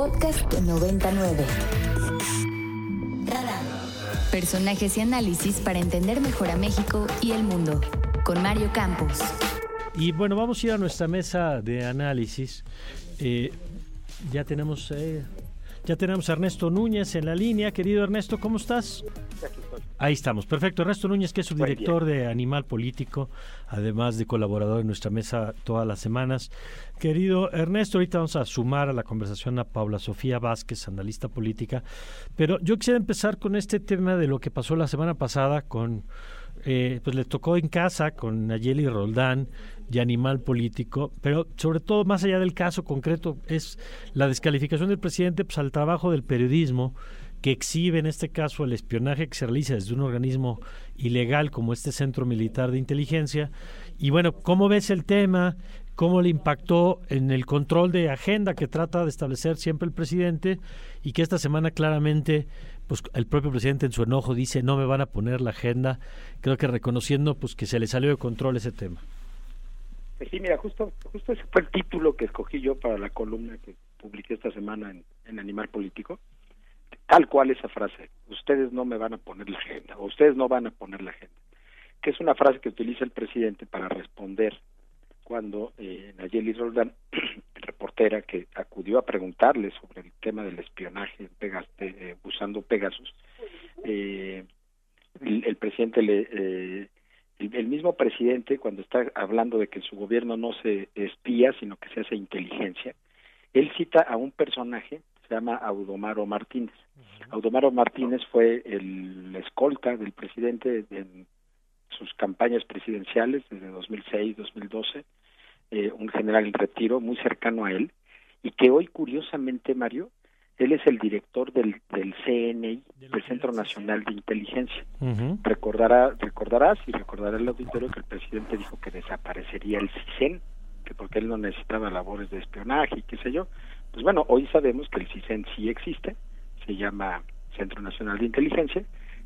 Podcast 99. Personajes y análisis para entender mejor a México y el mundo. Con Mario Campos. Y bueno, vamos a ir a nuestra mesa de análisis. Eh, ya tenemos eh, ya tenemos a Ernesto Núñez en la línea. Querido Ernesto, ¿cómo estás? Ahí estamos, perfecto. Ernesto Núñez, que es su director de Animal Político, además de colaborador en nuestra mesa todas las semanas. Querido Ernesto, ahorita vamos a sumar a la conversación a Paula Sofía Vázquez, analista política, pero yo quisiera empezar con este tema de lo que pasó la semana pasada con, eh, pues le tocó en casa con Nayeli Roldán y Animal Político, pero sobre todo, más allá del caso concreto, es la descalificación del presidente pues, al trabajo del periodismo que exhibe en este caso el espionaje que se realiza desde un organismo ilegal como este Centro Militar de Inteligencia. Y bueno, ¿cómo ves el tema? ¿Cómo le impactó en el control de agenda que trata de establecer siempre el presidente y que esta semana claramente pues el propio presidente en su enojo dice no me van a poner la agenda, creo que reconociendo pues que se le salió de control ese tema. Sí, mira, justo, justo ese fue el título que escogí yo para la columna que publiqué esta semana en Animal Político tal cual esa frase, ustedes no me van a poner la agenda, o ustedes no van a poner la agenda, que es una frase que utiliza el presidente para responder cuando eh, Nayeli Roldán, reportera que acudió a preguntarle sobre el tema del espionaje eh, usando Pegasus, eh, el, presidente le... Eh, el, mismo presidente, cuando está hablando de que su gobierno no se espía, sino que se hace inteligencia, él cita a un personaje se llama Audomaro Martínez. Audomaro Martínez fue el escolta del presidente en sus campañas presidenciales desde 2006, 2012, eh, un general en retiro muy cercano a él, y que hoy, curiosamente, Mario, él es el director del, del CNI, del Centro Nacional de Inteligencia. Recordará, recordarás y recordará el auditorio que el presidente dijo que desaparecería el CISEN, que porque él no necesitaba labores de espionaje y qué sé yo. Pues bueno, hoy sabemos que el CISEN sí existe, se llama Centro Nacional de Inteligencia,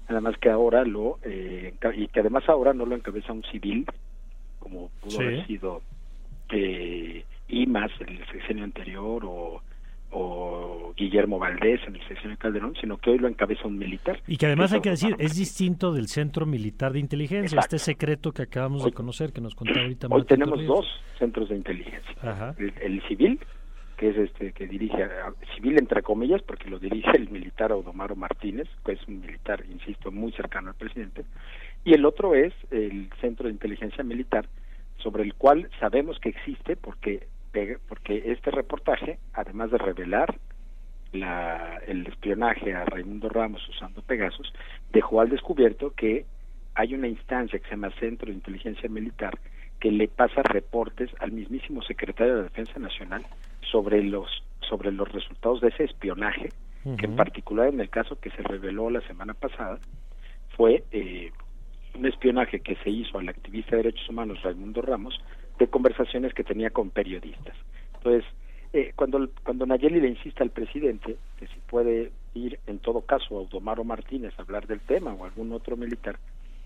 nada más que ahora lo, eh, y que además ahora no lo encabeza un civil, como pudo haber sido eh, IMAS el sexenio anterior o, o Guillermo Valdés en el sexenio Calderón, sino que hoy lo encabeza un militar. Y que además hay que decir, es distinto del Centro Militar de Inteligencia, este secreto que acabamos de conocer, que nos contaba ahorita. Hoy tenemos dos centros de inteligencia, el, civil que es este que dirige civil entre comillas porque lo dirige el militar Audomaro Martínez que es un militar insisto muy cercano al presidente y el otro es el centro de inteligencia militar sobre el cual sabemos que existe porque porque este reportaje además de revelar la, el espionaje a Raimundo Ramos usando Pegasus dejó al descubierto que hay una instancia que se llama Centro de Inteligencia Militar que le pasa reportes al mismísimo secretario de Defensa Nacional sobre los sobre los resultados de ese espionaje, que en particular en el caso que se reveló la semana pasada fue eh, un espionaje que se hizo al activista de derechos humanos Raimundo Ramos de conversaciones que tenía con periodistas. Entonces, eh, cuando cuando Nayeli le insiste al presidente que si puede ir en todo caso a Audomaro Martínez a hablar del tema o algún otro militar,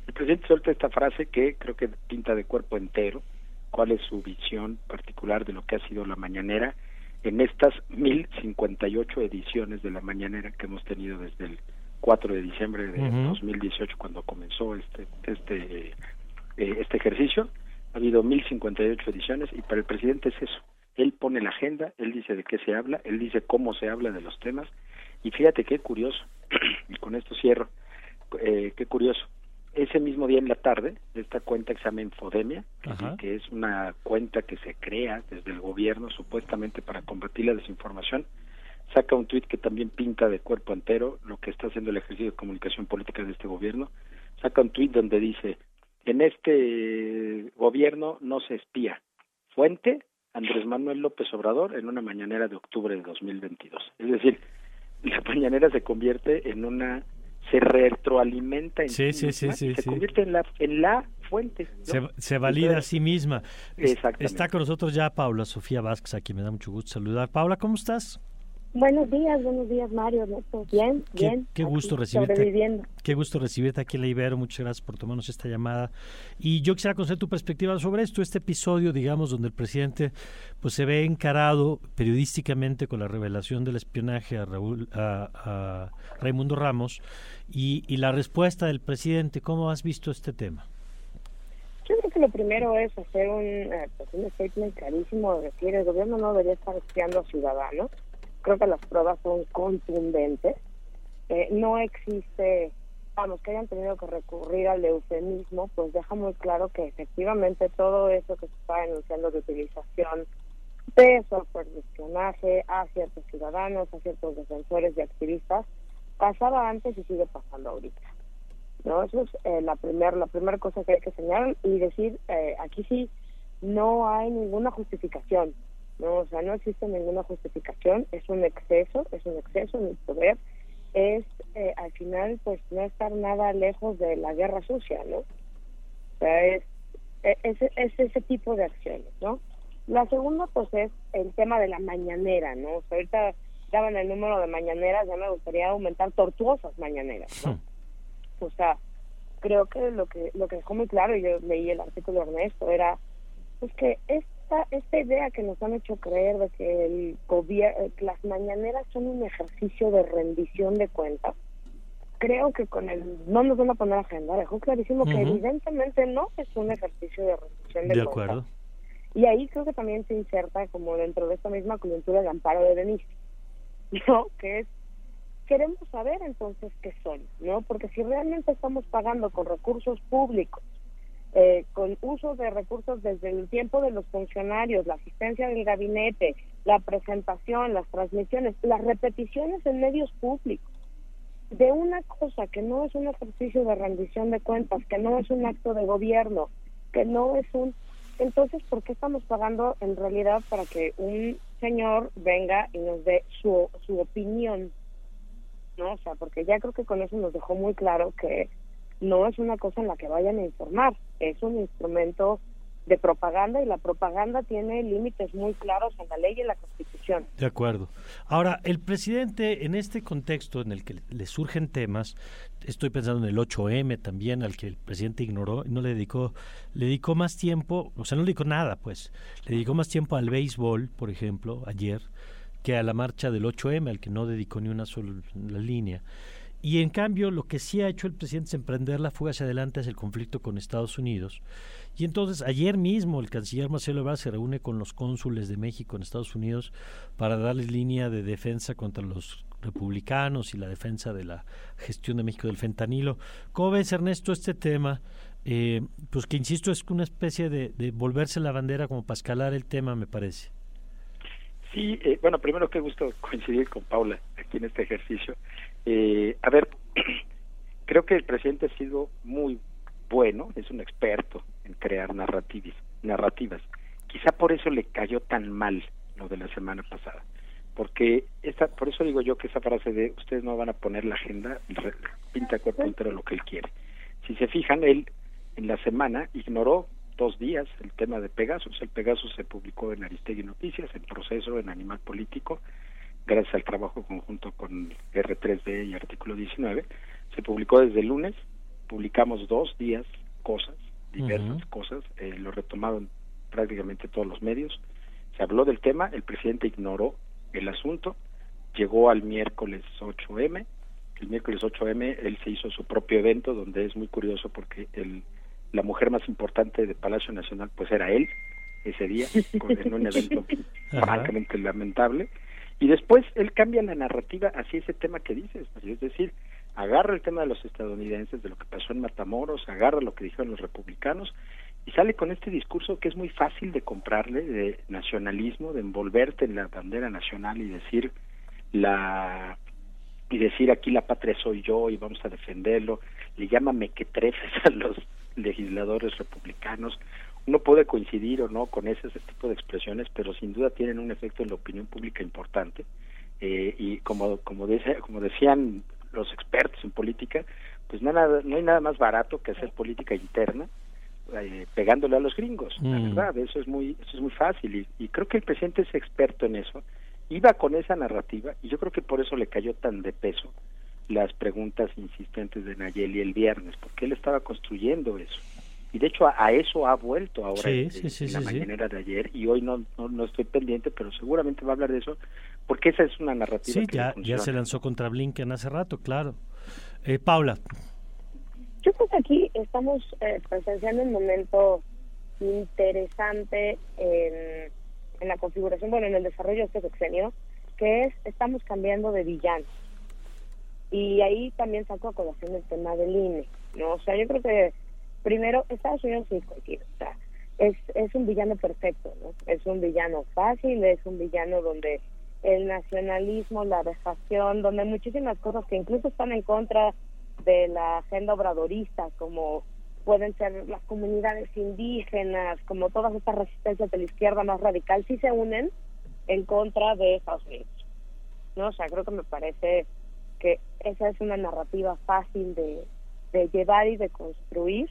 el presidente suelta esta frase que creo que pinta de cuerpo entero cuál es su visión particular de lo que ha sido la mañanera en estas 1058 ediciones de la mañanera que hemos tenido desde el 4 de diciembre de 2018 cuando comenzó este este eh, este ejercicio ha habido 1058 ediciones y para el presidente es eso. Él pone la agenda él dice de qué se habla él dice cómo se habla de los temas. Y fíjate qué curioso y con esto cierro eh, qué curioso. Ese mismo día en la tarde, esta cuenta que se llama Infodemia, que es una cuenta que se crea desde el gobierno supuestamente para combatir la desinformación, saca un tuit que también pinta de cuerpo entero lo que está haciendo el ejercicio de comunicación política de este gobierno, saca un tuit donde dice, en este gobierno no se espía. Fuente, Andrés Manuel López Obrador en una mañanera de octubre de 2022. Es decir, la mañanera se convierte en una se retroalimenta en sí, sí, sí, se convierte en la, en la fuente. Se, valida a sí misma. Está con nosotros ya Paula Sofía Vázquez, a quien me da mucho gusto saludar. Paula, ¿cómo estás? Buenos días, buenos días Mario, Bien, bien. Qué gusto recibirte. Qué gusto recibirte aquí en la Ibero. Muchas gracias por tomarnos esta llamada. Y yo quisiera conocer tu perspectiva sobre esto, este episodio, digamos, donde el presidente pues se ve encarado periodísticamente con la revelación del espionaje a, Raúl, a, Raimundo Ramos y, y la respuesta del presidente. ¿Cómo has visto este tema? Yo creo que lo primero es hacer un, eh, pues un statement clarísimo de decir el gobierno no debería estar espiando a ciudadanos creo que las pruebas son contundentes. Eh, no existe, vamos, que hayan tenido que recurrir al eufemismo, pues deja muy claro que efectivamente todo eso que se está denunciando de utilización de software de espionaje a ciertos ciudadanos, a ciertos defensores y activistas, pasaba antes y sigue pasando ahorita. ¿no? Eso es eh, la primera la primera cosa que hay que señalar y decir, eh, aquí sí, no hay ninguna justificación no, o sea, no existe ninguna justificación, es un exceso, es un exceso en el poder, es eh, al final pues no estar nada lejos de la guerra sucia, ¿no? O sea, es, e, es, es ese tipo de acciones, ¿no? La segunda pues es el tema de la mañanera, ¿no? O sea, ahorita daban el número de mañaneras, ya me gustaría aumentar tortuosas mañaneras, ¿no? O sea, creo que lo que lo que dejó muy claro, y yo leí el artículo de Ernesto, era pues que es esta, idea que nos han hecho creer de que el gobierno, las mañaneras son un ejercicio de rendición de cuentas, creo que con el no nos van a poner agenda, dejó clarísimo que evidentemente no es un ejercicio de rendición de, de acuerdo. Y ahí creo que también se inserta como dentro de esta misma coyuntura de amparo de Denise, ¿no? Que es queremos saber entonces qué son, ¿no? Porque si realmente estamos pagando con recursos públicos eh, con uso de recursos desde el tiempo de los funcionarios, la asistencia del gabinete, la presentación, las transmisiones, las repeticiones en medios públicos, de una cosa que no es un ejercicio de rendición de cuentas, que no es un acto de gobierno, que no es un... Entonces, ¿por qué estamos pagando en realidad para que un señor venga y nos dé su, su opinión? ¿No? O sea, porque ya creo que con eso nos dejó muy claro que no es una cosa en la que vayan a informar, es un instrumento de propaganda y la propaganda tiene límites muy claros en la ley y en la Constitución. De acuerdo. Ahora, el presidente, en este contexto en el que le surgen temas, estoy pensando en el 8M también, al que el presidente ignoró, no le dedicó, le dedicó más tiempo, o sea, no le dedicó nada, pues, le dedicó más tiempo al béisbol, por ejemplo, ayer, que a la marcha del 8M, al que no dedicó ni una sola línea. Y en cambio, lo que sí ha hecho el presidente es emprender la fuga hacia adelante hacia el conflicto con Estados Unidos. Y entonces, ayer mismo, el canciller Marcelo Ebrard se reúne con los cónsules de México en Estados Unidos para darles línea de defensa contra los republicanos y la defensa de la gestión de México del fentanilo. ¿Cómo ves, Ernesto, este tema? Eh, pues que, insisto, es una especie de, de volverse la bandera como para escalar el tema, me parece. Sí, eh, bueno, primero qué gusto coincidir con Paula aquí en este ejercicio. Eh, a ver, creo que el presidente ha sido muy bueno, es un experto en crear narrativas, narrativas. Quizá por eso le cayó tan mal lo de la semana pasada, porque esta, por eso digo yo que esa frase de ustedes no van a poner la agenda, pinta cuerpo entero lo que él quiere. Si se fijan, él en la semana ignoró dos días el tema de Pegasus. El Pegasus se publicó en Aristegui Noticias, en proceso, en Animal Político, gracias al trabajo conjunto con R3D y Artículo 19. Se publicó desde el lunes, publicamos dos días cosas, diversas cosas, eh, lo retomaron prácticamente todos los medios. Se habló del tema, el presidente ignoró el asunto, llegó al miércoles 8M, el miércoles 8M él se hizo su propio evento donde es muy curioso porque el la mujer más importante de Palacio Nacional pues era él ese día en un evento francamente lamentable y después él cambia la narrativa hacia ese tema que dices es decir agarra el tema de los estadounidenses de lo que pasó en Matamoros agarra lo que dijeron los republicanos y sale con este discurso que es muy fácil de comprarle de nacionalismo de envolverte en la bandera nacional y decir la y decir aquí la patria soy yo y vamos a defenderlo le llama mequetrefes a los legisladores republicanos. Uno puede coincidir o no con ese, tipo de expresiones, pero sin duda tienen un efecto en la opinión pública importante. Eh, y como como, como decían los expertos en política, pues nada, no hay nada más barato que hacer política interna eh, pegándole a los gringos. La mm. verdad, eso es muy eso es muy fácil y, y creo que el presidente es experto en eso iba con esa narrativa y yo creo que por eso le cayó tan de peso las preguntas insistentes de Nayeli el viernes, porque él estaba construyendo eso. Y de hecho a, eso ha vuelto ahora en, la mañanera de ayer y hoy no, no, estoy pendiente, pero seguramente va a hablar de eso, porque esa es una narrativa. Sí, ya, ya se lanzó contra Blinken hace rato, claro. Eh, Paula. Yo creo que aquí estamos eh, presenciando un momento interesante en, en la configuración, bueno, en el desarrollo de este sexenio, que es, estamos cambiando de villanos y ahí también saco a colación el tema del INE, ¿no? O sea, yo creo que primero Estados Unidos es cualquiera, o sea, es, es un villano perfecto, ¿no? Es un villano fácil, es un villano donde el nacionalismo, la dejación, donde muchísimas cosas que incluso están en contra de la agenda obradorista, como pueden ser las comunidades indígenas, como todas estas resistencias de la izquierda más radical, sí se unen en contra de Estados Unidos. ¿no? O sea, creo que me parece que esa es una narrativa fácil de, llevar y de construir.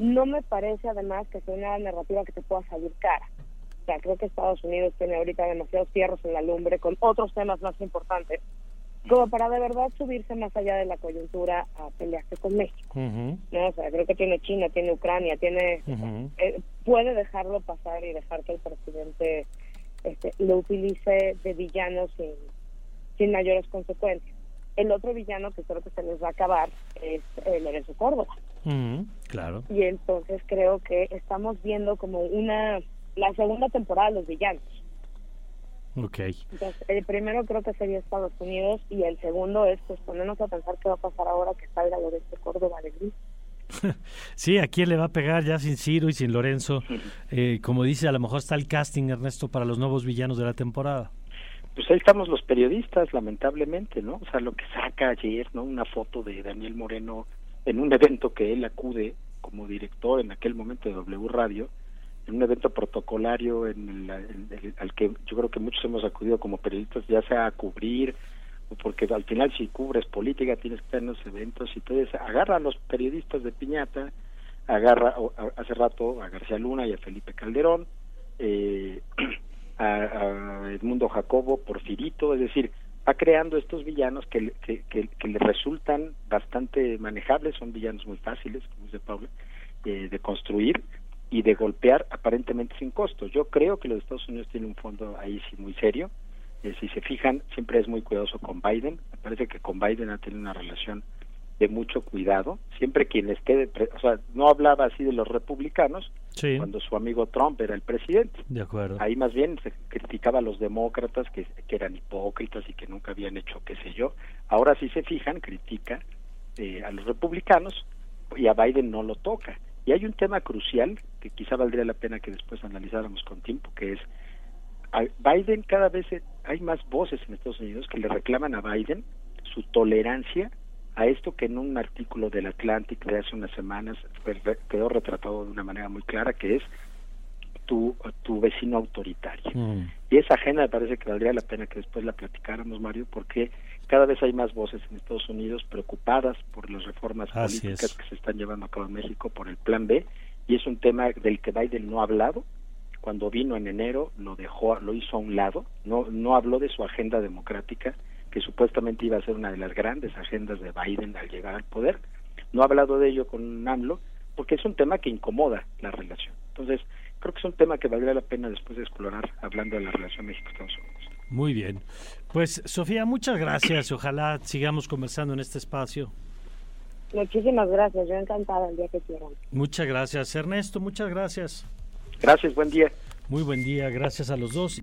No me parece además que sea una narrativa que te pueda salir cara. O sea, creo que Estados Unidos tiene ahorita demasiados fierros en la lumbre con otros temas más importantes como para de verdad subirse más allá de la coyuntura a pelearse con México. ¿no? O sea, creo que tiene China, tiene Ucrania, tiene eh, puede dejarlo pasar y dejar que el presidente este, lo utilice de villano sin, sin mayores consecuencias. El otro villano que creo que se les va a acabar es eh, Lorenzo Córdoba. claro. Y entonces creo que estamos viendo como una la segunda temporada de los villanos. Ok. Entonces, el primero creo que sería Estados Unidos y el segundo es pues ponernos a pensar qué va a pasar ahora que salga Lorenzo Córdoba de Gris. sí, ¿a quién le va a pegar ya sin Ciro y sin Lorenzo? Eh, como dice, a lo mejor está el casting, Ernesto, para los nuevos villanos de la temporada pues ahí estamos los periodistas, lamentablemente, ¿no? O sea, lo que saca ayer, ¿no? Una foto de Daniel Moreno en un evento que él acude como director en aquel momento de W Radio, en un evento protocolario en el, al que yo creo que muchos hemos acudido como periodistas, ya sea a cubrir, porque al final si cubres política tienes que estar en los eventos, y entonces agarra a los periodistas de Piñata, agarra hace rato a García Luna y a Felipe Calderón, eh, a, Edmundo Jacobo, Porfirito, es decir, va creando estos villanos que, que, que, le resultan bastante manejables, son villanos muy fáciles, como dice Paula, eh, de construir y de golpear aparentemente sin costo. Yo creo que los Estados Unidos tienen un fondo ahí sí muy serio. Eh, si se fijan, siempre es muy cuidadoso con Biden. Me parece que con Biden ha tenido una relación de mucho cuidado. Siempre quien esté, o sea, no hablaba así de los republicanos cuando su amigo Trump era el presidente. De acuerdo. Ahí más bien se criticaba a los demócratas que, que eran hipócritas y que nunca habían hecho qué sé yo. Ahora si se fijan, critica eh, a los republicanos y a Biden no lo toca. Y hay un tema crucial que quizá valdría la pena que después analizáramos con tiempo, que es a Biden cada vez hay más voces en Estados Unidos que le reclaman a Biden su tolerancia a esto que en un artículo del Atlantic de hace unas semanas quedó retratado de una manera muy clara, que es tu, tu vecino autoritario. Mm. Y esa agenda me parece que valdría la pena que después la platicáramos, Mario, porque cada vez hay más voces en Estados Unidos preocupadas por las reformas políticas que se están llevando a cabo en México por el Plan B, y es un tema del que Biden no ha hablado. Cuando vino en enero lo dejó, lo hizo a un lado, no, no habló de su agenda democrática, que supuestamente iba a ser una de las grandes agendas de Biden al llegar al poder. No ha hablado de ello con AMLO porque es un tema que incomoda la relación. Entonces, creo que es un tema que valdría la pena después de explorar hablando de la relación México-Estados Unidos. Muy bien. Pues, Sofía, muchas gracias. Ojalá sigamos conversando en este espacio. Muchísimas gracias. Yo encantada el día que quieran. Muchas gracias. Ernesto, muchas gracias. Gracias, buen día. Muy buen día. Gracias a los dos.